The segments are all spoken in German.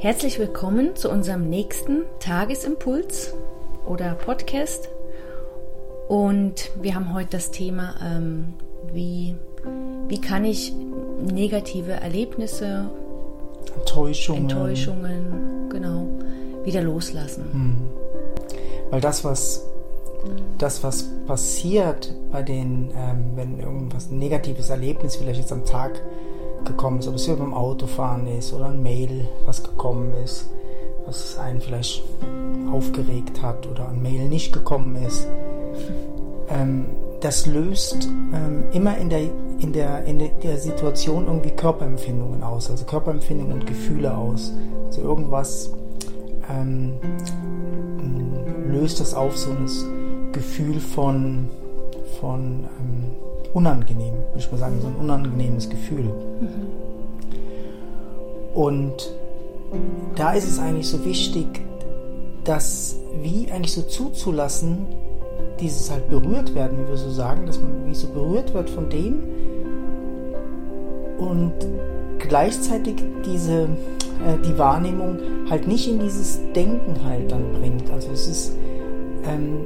Herzlich willkommen zu unserem nächsten Tagesimpuls oder Podcast. Und wir haben heute das Thema, ähm, wie, wie kann ich negative Erlebnisse, Enttäuschungen, Enttäuschungen, genau, wieder loslassen. Mhm. Weil das, was das, was passiert bei den, ähm, wenn irgendwas ein negatives Erlebnis vielleicht jetzt am Tag gekommen ist, ob es hier beim Autofahren ist oder ein Mail, was gekommen ist, was einen vielleicht aufgeregt hat oder ein Mail nicht gekommen ist, ähm, das löst ähm, immer in der, in, der, in der Situation irgendwie Körperempfindungen aus, also Körperempfindungen und Gefühle aus. Also irgendwas ähm, löst das auf, so ein Gefühl von, von ähm, unangenehm, würde ich mal sagen, so ein unangenehmes Gefühl. Und da ist es eigentlich so wichtig, das wie eigentlich so zuzulassen, dieses halt berührt werden, wie wir so sagen, dass man wie so berührt wird von dem und gleichzeitig diese äh, die Wahrnehmung halt nicht in dieses Denken halt dann bringt. Also es ist ähm,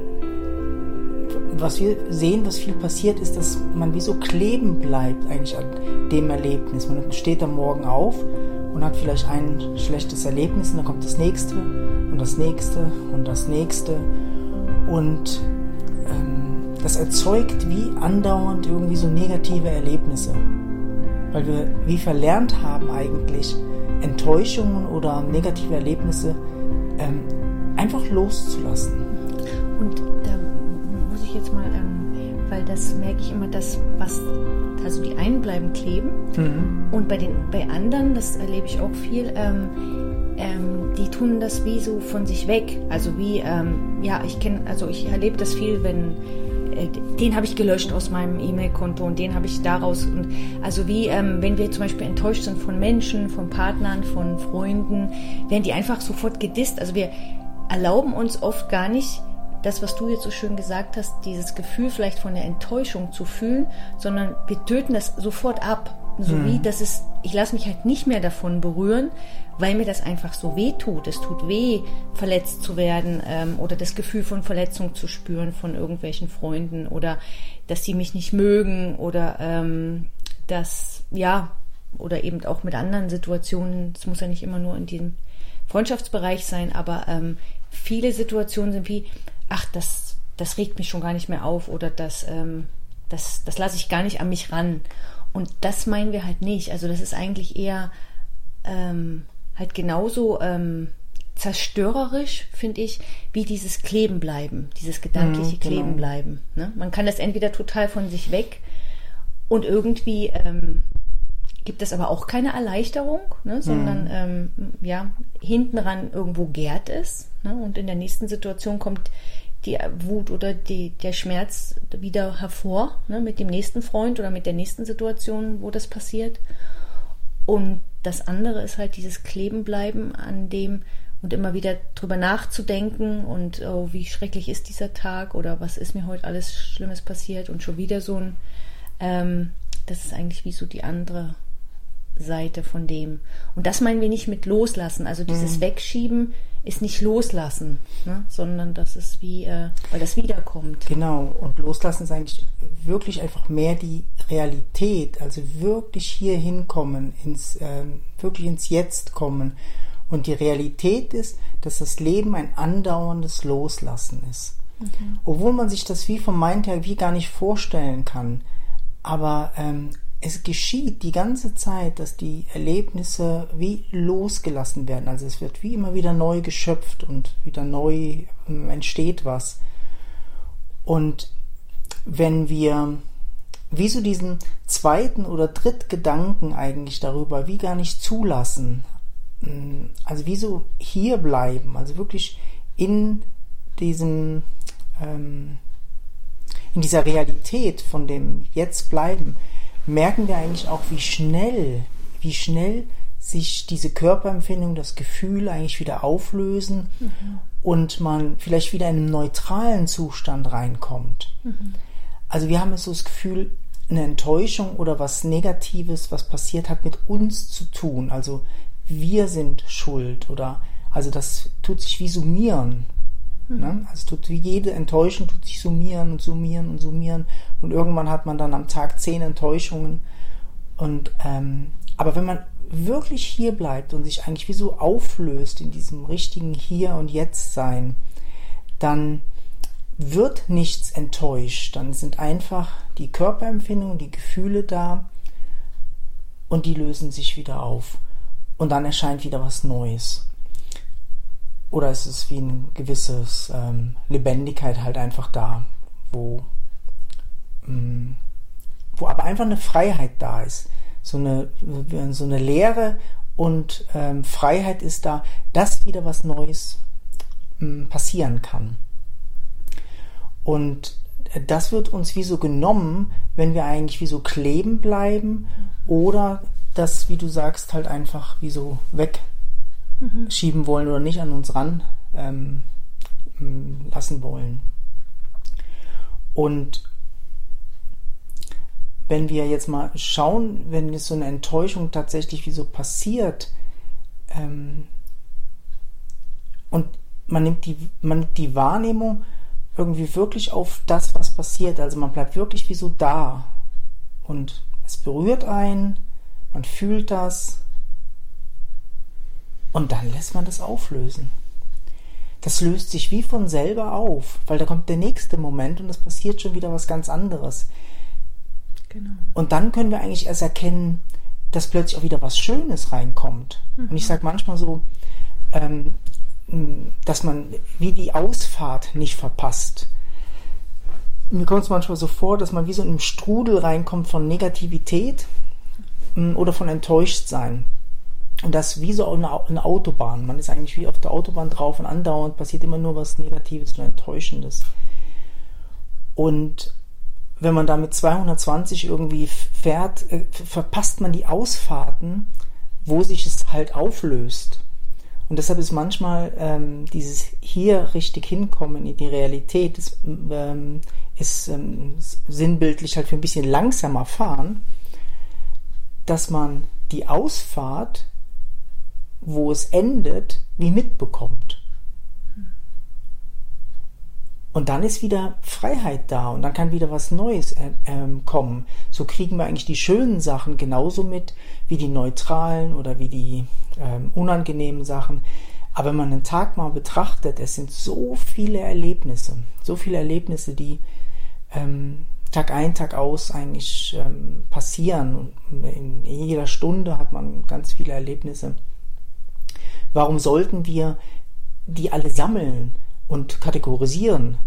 was wir sehen, was viel passiert, ist, dass man wie so kleben bleibt eigentlich an dem Erlebnis. Man steht am Morgen auf und hat vielleicht ein schlechtes Erlebnis und dann kommt das nächste und das nächste und das nächste und ähm, das erzeugt wie andauernd irgendwie so negative Erlebnisse, weil wir wie verlernt haben eigentlich Enttäuschungen oder negative Erlebnisse ähm, einfach loszulassen. Und da muss ich jetzt mal, ähm, weil das merke ich immer, dass was, also die einen bleiben kleben mhm. und bei den, bei anderen, das erlebe ich auch viel, ähm, ähm, die tun das wie so von sich weg. Also wie, ähm, ja, ich kenne, also ich erlebe das viel, wenn äh, den habe ich gelöscht aus meinem E-Mail-Konto und den habe ich daraus. Und also wie, ähm, wenn wir zum Beispiel enttäuscht sind von Menschen, von Partnern, von Freunden, werden die einfach sofort gedisst. Also wir erlauben uns oft gar nicht, das, was du jetzt so schön gesagt hast, dieses Gefühl vielleicht von der Enttäuschung zu fühlen, sondern wir töten das sofort ab. So mhm. wie, das ist, ich lasse mich halt nicht mehr davon berühren, weil mir das einfach so weh tut. Es tut weh, verletzt zu werden ähm, oder das Gefühl von Verletzung zu spüren von irgendwelchen Freunden oder dass sie mich nicht mögen oder ähm, dass, ja, oder eben auch mit anderen Situationen, es muss ja nicht immer nur in diesem Freundschaftsbereich sein, aber ähm, viele Situationen sind wie, ach, das, das regt mich schon gar nicht mehr auf oder das, ähm, das, das lasse ich gar nicht an mich ran. Und das meinen wir halt nicht. Also das ist eigentlich eher ähm, halt genauso ähm, zerstörerisch, finde ich, wie dieses Kleben bleiben, dieses gedankliche mhm, genau. Kleben bleiben. Ne? Man kann das entweder total von sich weg und irgendwie ähm, gibt es aber auch keine Erleichterung, ne, sondern mhm. ähm, ja, hinten ran irgendwo gärt es. Ne, und in der nächsten Situation kommt die Wut oder die, der Schmerz wieder hervor, ne, mit dem nächsten Freund oder mit der nächsten Situation, wo das passiert. Und das andere ist halt dieses Klebenbleiben an dem und immer wieder drüber nachzudenken und oh, wie schrecklich ist dieser Tag oder was ist mir heute alles Schlimmes passiert und schon wieder so ein, ähm, das ist eigentlich wie so die andere Seite von dem. Und das meinen wir nicht mit loslassen. Also dieses mhm. Wegschieben ist nicht loslassen, ne? sondern das ist wie, äh, weil das wiederkommt. Genau. Und loslassen ist eigentlich wirklich einfach mehr die Realität. Also wirklich hier hinkommen, ins, äh, wirklich ins Jetzt kommen. Und die Realität ist, dass das Leben ein andauerndes Loslassen ist. Mhm. Obwohl man sich das wie vom Mind her wie gar nicht vorstellen kann. Aber ähm, es geschieht die ganze Zeit, dass die Erlebnisse wie losgelassen werden. Also es wird wie immer wieder neu geschöpft und wieder neu ähm, entsteht was. Und wenn wir wie so diesen zweiten oder dritten Gedanken eigentlich darüber wie gar nicht zulassen, mm, also wie so hier bleiben, also wirklich in diesem ähm, in dieser Realität von dem Jetzt bleiben, merken wir eigentlich auch, wie schnell, wie schnell sich diese Körperempfindung, das Gefühl eigentlich wieder auflösen mhm. und man vielleicht wieder in einen neutralen Zustand reinkommt. Mhm. Also wir haben so das Gefühl, eine Enttäuschung oder was Negatives, was passiert hat, mit uns zu tun. Also wir sind schuld oder also das tut sich wie summieren. Mhm. Ne? Also tut wie jede Enttäuschung tut sich summieren und summieren und summieren und irgendwann hat man dann am Tag zehn Enttäuschungen und ähm, aber wenn man wirklich hier bleibt und sich eigentlich wie so auflöst in diesem richtigen Hier und Jetzt sein, dann wird nichts enttäuscht. Dann sind einfach die Körperempfindungen, die Gefühle da und die lösen sich wieder auf. Und dann erscheint wieder was Neues. Oder es ist wie ein gewisses ähm, Lebendigkeit halt einfach da, wo, ähm, wo aber einfach eine Freiheit da ist so eine, so eine Lehre und ähm, Freiheit ist da, dass wieder was Neues ähm, passieren kann. Und das wird uns wie so genommen, wenn wir eigentlich wie so kleben bleiben oder das, wie du sagst, halt einfach wie so wegschieben mhm. wollen oder nicht an uns ran ähm, lassen wollen. Und wenn wir jetzt mal schauen, wenn es so eine Enttäuschung tatsächlich wie so passiert ähm, und man nimmt, die, man nimmt die Wahrnehmung irgendwie wirklich auf das, was passiert. Also man bleibt wirklich wie so da und es berührt einen, man fühlt das und dann lässt man das auflösen. Das löst sich wie von selber auf, weil da kommt der nächste Moment und es passiert schon wieder was ganz anderes. Genau. Und dann können wir eigentlich erst erkennen, dass plötzlich auch wieder was Schönes reinkommt. Mhm. Und ich sage manchmal so, ähm, dass man wie die Ausfahrt nicht verpasst. Mir kommt es manchmal so vor, dass man wie so in einem Strudel reinkommt von Negativität oder von Enttäuschtsein. Und das wie so eine, eine Autobahn. Man ist eigentlich wie auf der Autobahn drauf und andauernd passiert immer nur was Negatives und Enttäuschendes. Und wenn man da mit 220 irgendwie fährt, äh, verpasst man die Ausfahrten, wo sich es halt auflöst. Und deshalb ist manchmal ähm, dieses hier richtig hinkommen in die Realität, ist, ähm, ist ähm, sinnbildlich halt für ein bisschen langsamer fahren, dass man die Ausfahrt, wo es endet, wie mitbekommt. Und dann ist wieder Freiheit da und dann kann wieder was Neues äh, ähm, kommen. So kriegen wir eigentlich die schönen Sachen genauso mit wie die neutralen oder wie die ähm, unangenehmen Sachen. Aber wenn man einen Tag mal betrachtet, es sind so viele Erlebnisse, so viele Erlebnisse, die ähm, Tag ein, Tag aus eigentlich ähm, passieren. Und in jeder Stunde hat man ganz viele Erlebnisse. Warum sollten wir die alle sammeln? und kategorisieren.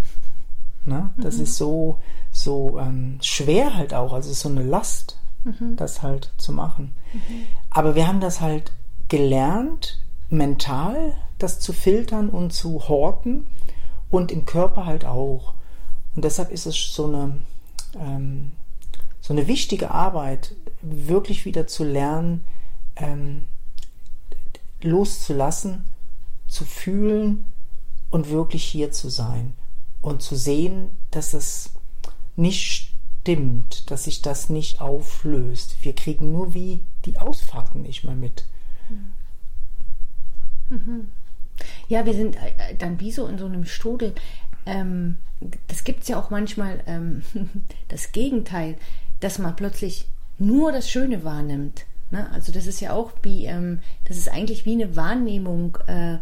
Ne? Das mhm. ist so, so ähm, schwer halt auch, also so eine Last, mhm. das halt zu machen. Mhm. Aber wir haben das halt gelernt, mental das zu filtern und zu horten und im Körper halt auch. Und deshalb ist es so eine, ähm, so eine wichtige Arbeit, wirklich wieder zu lernen, ähm, loszulassen, zu fühlen und wirklich hier zu sein und zu sehen, dass es nicht stimmt, dass sich das nicht auflöst. Wir kriegen nur wie die Ausfahrten nicht mehr mit. Mhm. Ja, wir sind äh, dann wie so in so einem Strudel. Ähm, das gibt es ja auch manchmal ähm, das Gegenteil, dass man plötzlich nur das Schöne wahrnimmt. Ne? Also das ist ja auch wie, ähm, das ist eigentlich wie eine Wahrnehmung. Äh,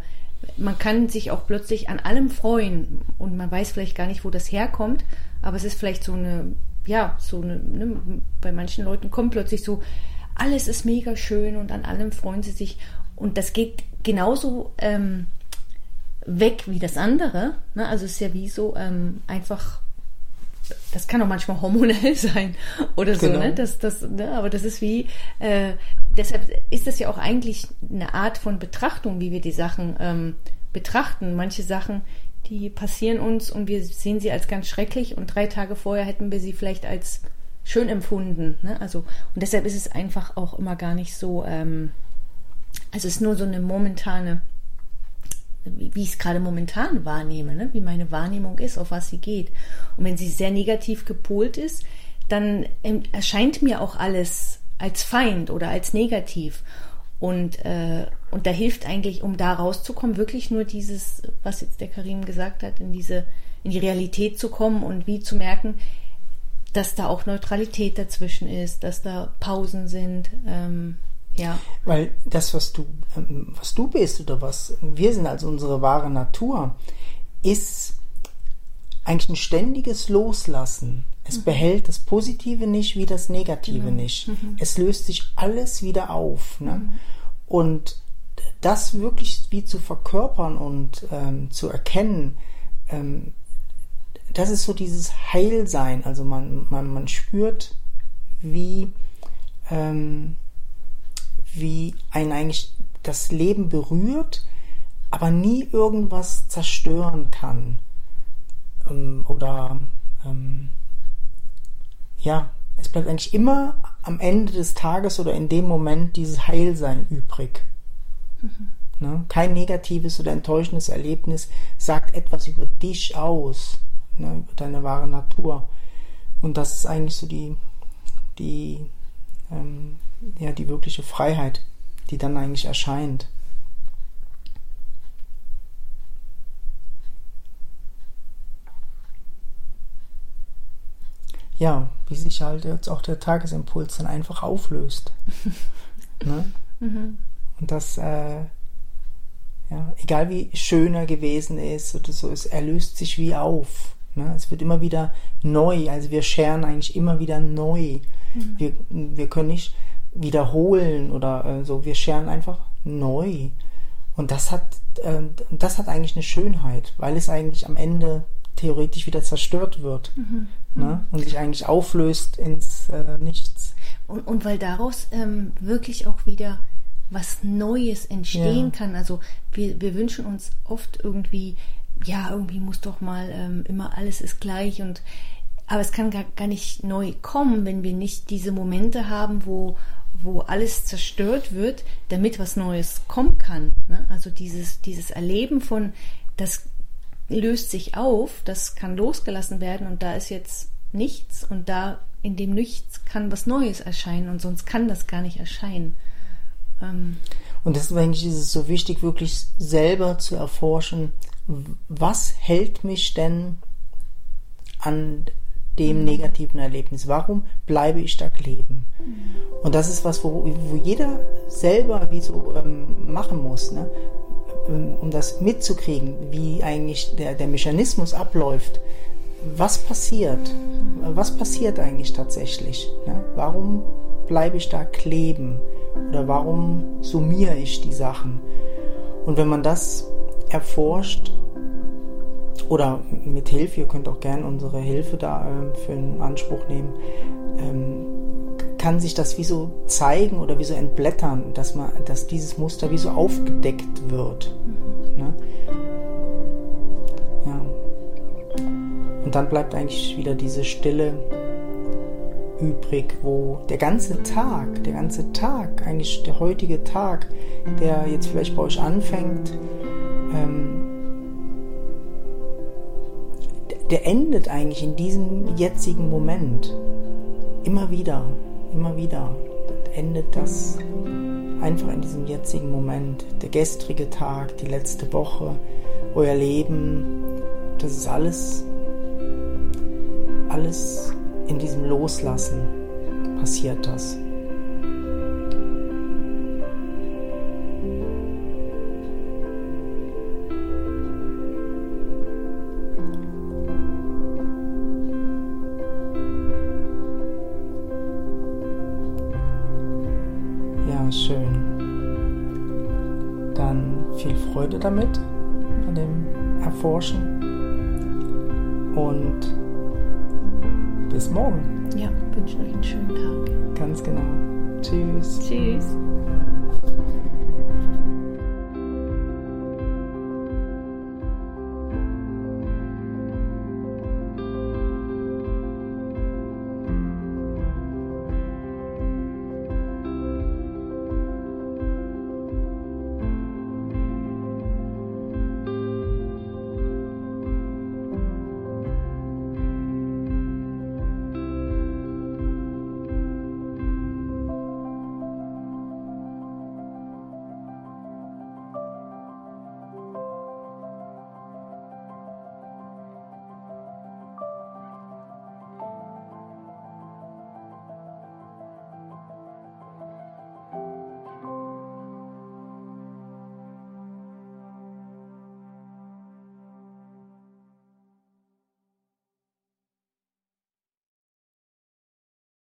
man kann sich auch plötzlich an allem freuen und man weiß vielleicht gar nicht, wo das herkommt, aber es ist vielleicht so eine, ja, so eine, ne, bei manchen Leuten kommt plötzlich so, alles ist mega schön und an allem freuen sie sich und das geht genauso ähm, weg wie das andere. Ne? Also es ist ja wie so ähm, einfach das kann auch manchmal hormonell sein oder so, genau. ne? Das, das, ne? Aber das ist wie, äh, deshalb ist das ja auch eigentlich eine Art von Betrachtung, wie wir die Sachen ähm, betrachten. Manche Sachen, die passieren uns und wir sehen sie als ganz schrecklich und drei Tage vorher hätten wir sie vielleicht als schön empfunden. Ne? Also, und deshalb ist es einfach auch immer gar nicht so, ähm, also es ist nur so eine momentane, wie, ich es gerade momentan wahrnehme, ne? wie meine Wahrnehmung ist, auf was sie geht. Und wenn sie sehr negativ gepolt ist, dann ähm, erscheint mir auch alles als Feind oder als negativ. Und, äh, und da hilft eigentlich, um da rauszukommen, wirklich nur dieses, was jetzt der Karim gesagt hat, in diese, in die Realität zu kommen und wie zu merken, dass da auch Neutralität dazwischen ist, dass da Pausen sind. Ähm, ja. Weil das, was du, ähm, was du bist oder was wir sind als unsere wahre Natur, ist eigentlich ein ständiges Loslassen. Es mhm. behält das Positive nicht wie das Negative genau. nicht. Mhm. Es löst sich alles wieder auf. Ne? Mhm. Und das wirklich wie zu verkörpern und ähm, zu erkennen, ähm, das ist so dieses Heilsein. Also man, man, man spürt, wie, ähm, wie ein eigentlich das Leben berührt, aber nie irgendwas zerstören kann. Ähm, oder ähm, ja, es bleibt eigentlich immer am Ende des Tages oder in dem Moment dieses Heilsein übrig. Mhm. Ne? Kein negatives oder enttäuschendes Erlebnis sagt etwas über dich aus ne, über deine wahre Natur. Und das ist eigentlich so die, die, ähm, ja, die wirkliche Freiheit, die dann eigentlich erscheint. Ja, wie sich halt jetzt auch der Tagesimpuls dann einfach auflöst. ne? Mhm. Und das, äh, ja, egal wie schön er gewesen ist oder so, es, er löst sich wie auf. Ne? Es wird immer wieder neu, also wir scheren eigentlich immer wieder neu. Mhm. Wir, wir können nicht wiederholen oder äh, so, wir scheren einfach neu. Und das hat, äh, das hat eigentlich eine Schönheit, weil es eigentlich am Ende theoretisch wieder zerstört wird mhm. ne? und sich eigentlich auflöst ins äh, Nichts. Und, und weil daraus ähm, wirklich auch wieder was Neues entstehen ja. kann. Also wir, wir wünschen uns oft irgendwie ja, irgendwie muss doch mal ähm, immer alles ist gleich und aber es kann gar, gar nicht neu kommen, wenn wir nicht diese Momente haben, wo, wo alles zerstört wird, damit was Neues kommen kann. Ne? Also dieses, dieses Erleben von, das löst sich auf, das kann losgelassen werden und da ist jetzt nichts und da in dem Nichts kann was Neues erscheinen und sonst kann das gar nicht erscheinen. Ähm und deswegen ist es so wichtig, wirklich selber zu erforschen, was hält mich denn an dem negativen Erlebnis? Warum bleibe ich da kleben? Und das ist was, wo, wo jeder selber wie so ähm, machen muss, ne? Ähm, um das mitzukriegen, wie eigentlich der, der Mechanismus abläuft. Was passiert? Was passiert eigentlich tatsächlich? Ne? Warum bleibe ich da kleben? Oder warum summiere ich die Sachen? Und wenn man das erforscht oder mit Hilfe, ihr könnt auch gerne unsere Hilfe da äh, für in Anspruch nehmen, ähm, kann sich das wie so zeigen oder wie so entblättern, dass man, dass dieses Muster wie so aufgedeckt wird. Ne? Ja. Und dann bleibt eigentlich wieder diese Stille übrig, wo der ganze Tag, der ganze Tag, eigentlich der heutige Tag, der jetzt vielleicht bei euch anfängt, der endet eigentlich in diesem jetzigen Moment. Immer wieder, immer wieder endet das einfach in diesem jetzigen Moment. Der gestrige Tag, die letzte Woche, euer Leben, das ist alles, alles in diesem Loslassen passiert das. Damit, an dem Erforschen. Und bis morgen. Ja, wünsche euch einen schönen Tag. Ganz genau. Tschüss. Tschüss.